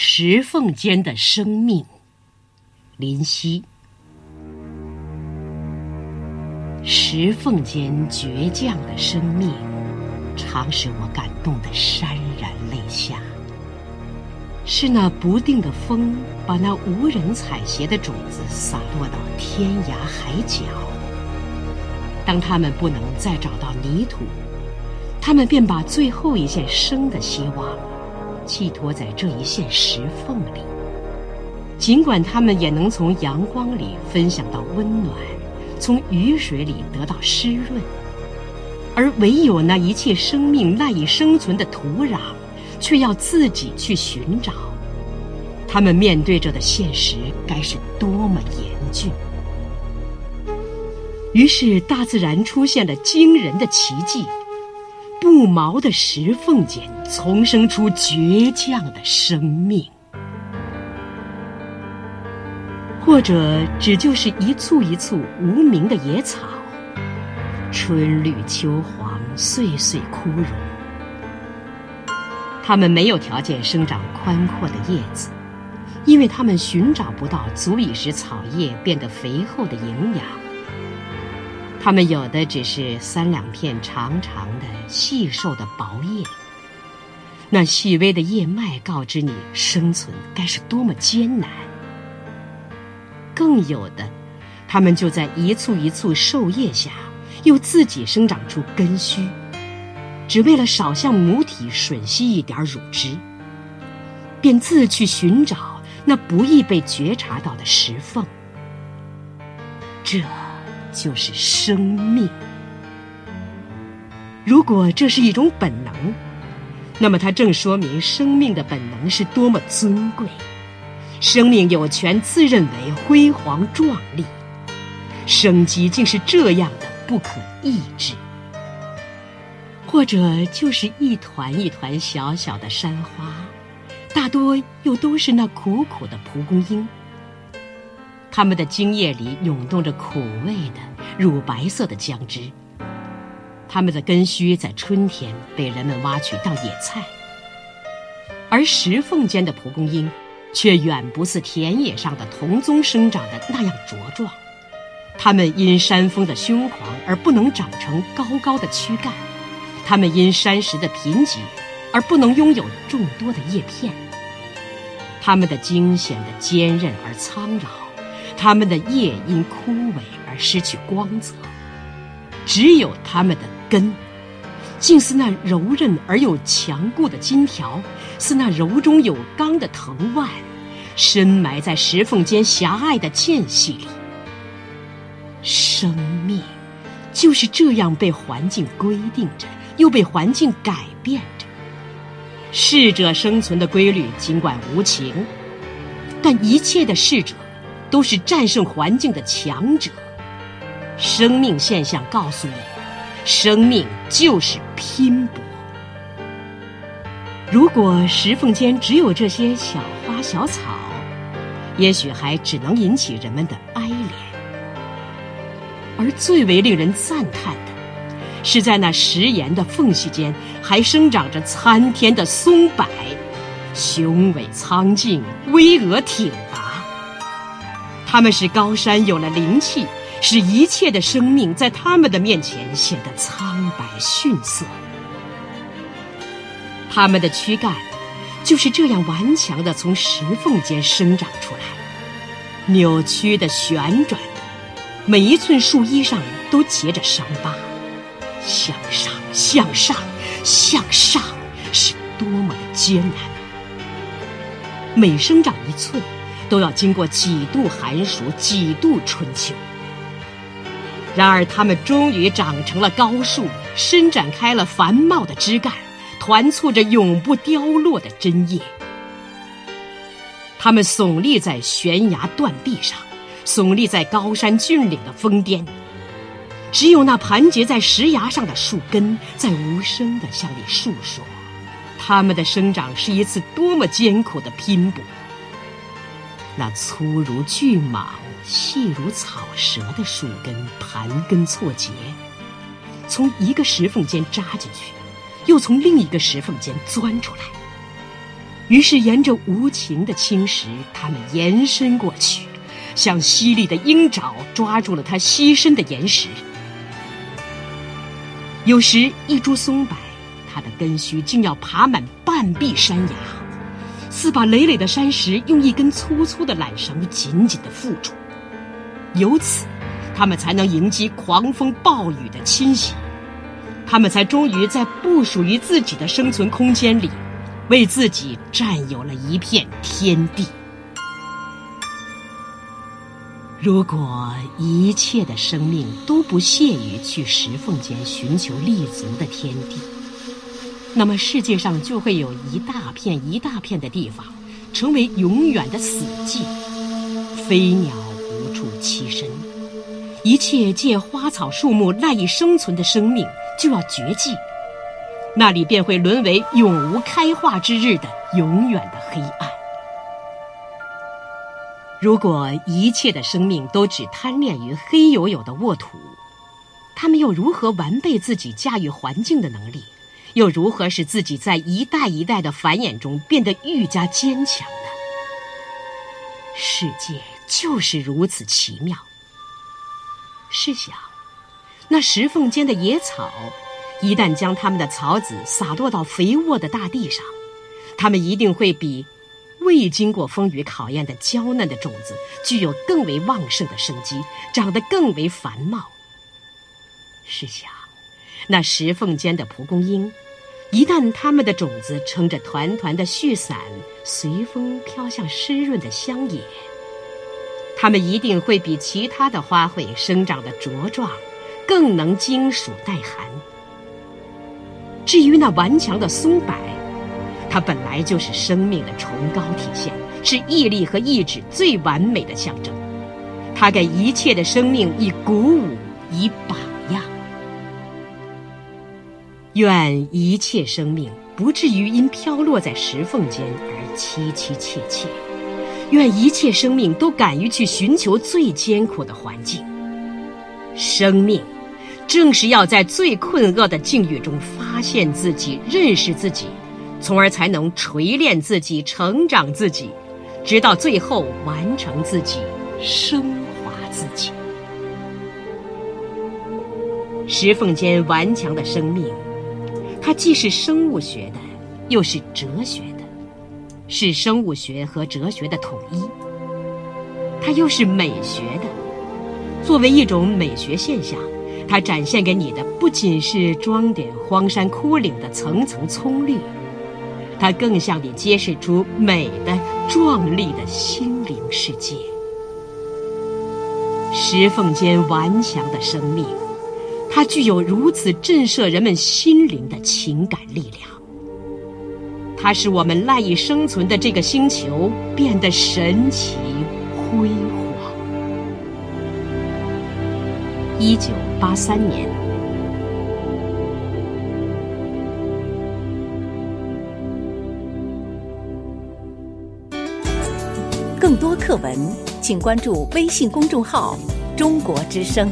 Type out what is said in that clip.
石缝间的生命，林夕。石缝间倔强的生命，常使我感动得潸然泪下。是那不定的风，把那无人采撷的种子洒落到天涯海角。当他们不能再找到泥土，他们便把最后一线生的希望。寄托在这一线石缝里，尽管他们也能从阳光里分享到温暖，从雨水里得到湿润，而唯有那一切生命赖以生存的土壤，却要自己去寻找。他们面对着的现实该是多么严峻！于是，大自然出现了惊人的奇迹。不毛的石缝间丛生出倔强的生命，或者只就是一簇一簇无名的野草，春绿秋黄，岁岁枯荣。它们没有条件生长宽阔的叶子，因为它们寻找不到足以使草叶变得肥厚的营养。它们有的只是三两片长长的、细瘦的薄叶，那细微的叶脉告知你生存该是多么艰难。更有的，它们就在一簇一簇瘦叶下，又自己生长出根须，只为了少向母体吮吸一点乳汁，便自去寻找那不易被觉察到的石缝。这。就是生命。如果这是一种本能，那么它正说明生命的本能是多么尊贵。生命有权自认为辉煌壮丽，生机竟是这样的不可抑制。或者就是一团一团小小的山花，大多又都是那苦苦的蒲公英。它们的茎叶里涌动着苦味的乳白色的浆汁。它们的根须在春天被人们挖去当野菜，而石缝间的蒲公英，却远不似田野上的同宗生长的那样茁壮。它们因山峰的凶狂而不能长成高高的躯干，它们因山石的贫瘠而不能拥有众多的叶片。它们的茎显得坚韧而苍老。它们的叶因枯萎而失去光泽，只有它们的根，竟似那柔韧而又强固的金条，似那柔中有刚的藤蔓，深埋在石缝间狭隘的间隙里。生命就是这样被环境规定着，又被环境改变着。适者生存的规律尽管无情，但一切的适者。都是战胜环境的强者。生命现象告诉你，生命就是拼搏。如果石缝间只有这些小花小草，也许还只能引起人们的哀怜。而最为令人赞叹的，是在那石岩的缝隙间，还生长着参天的松柏，雄伟苍劲，巍峨挺他。们使高山有了灵气，使一切的生命在它们的面前显得苍白逊色。它们的躯干就是这样顽强的从石缝间生长出来，扭曲的、旋转的，每一寸树衣上都结着伤疤。向上，向上，向上，是多么的艰难！每生长一寸。都要经过几度寒暑，几度春秋。然而，它们终于长成了高树，伸展开了繁茂的枝干，团簇着永不凋落的针叶。它们耸立在悬崖断壁上，耸立在高山峻岭的峰巅。只有那盘结在石崖上的树根，在无声地向你诉说，它们的生长是一次多么艰苦的拼搏。那粗如巨蟒、细如草蛇的树根盘根错节，从一个石缝间扎进去，又从另一个石缝间钻出来。于是沿着无情的青石，他们延伸过去，像犀利的鹰爪抓住了它栖身的岩石。有时一株松柏，它的根须竟要爬满半壁山崖，似把累累的山石用一根粗粗的缆绳紧紧的缚住。由此，他们才能迎击狂风暴雨的侵袭，他们才终于在不属于自己的生存空间里。为自己占有了一片天地。如果一切的生命都不屑于去石缝间寻求立足的天地，那么世界上就会有一大片一大片的地方成为永远的死寂，飞鸟无处栖身，一切借花草树木赖以生存的生命就要绝迹。那里便会沦为永无开化之日的永远的黑暗。如果一切的生命都只贪恋于黑黝黝的沃土，他们又如何完备自己驾驭环境的能力？又如何使自己在一代一代的繁衍中变得愈加坚强呢？世界就是如此奇妙。试想，那石缝间的野草。一旦将它们的草籽洒落到肥沃的大地上，它们一定会比未经过风雨考验的娇嫩的种子具有更为旺盛的生机，长得更为繁茂。试想，那石缝间的蒲公英，一旦它们的种子撑着团团的絮伞，随风飘向湿润的乡野，它们一定会比其他的花卉生长得茁壮，更能经暑耐寒。至于那顽强的松柏，它本来就是生命的崇高体现，是毅力和意志最完美的象征。它给一切的生命以鼓舞，以榜。愿一切生命不至于因飘落在石缝间而凄凄切切。愿一切生命都敢于去寻求最艰苦的环境。生命。正是要在最困厄的境遇中发现自己、认识自己，从而才能锤炼自己、成长自己，直到最后完成自己、升华自己。石缝间顽强的生命，它既是生物学的，又是哲学的，是生物学和哲学的统一。它又是美学的，作为一种美学现象。它展现给你的不仅是装点荒山枯岭的层层葱绿，它更向你揭示出美的壮丽的心灵世界。石缝间顽强的生命，它具有如此震慑人们心灵的情感力量。它使我们赖以生存的这个星球变得神奇辉煌。一九八三年，更多课文，请关注微信公众号“中国之声”。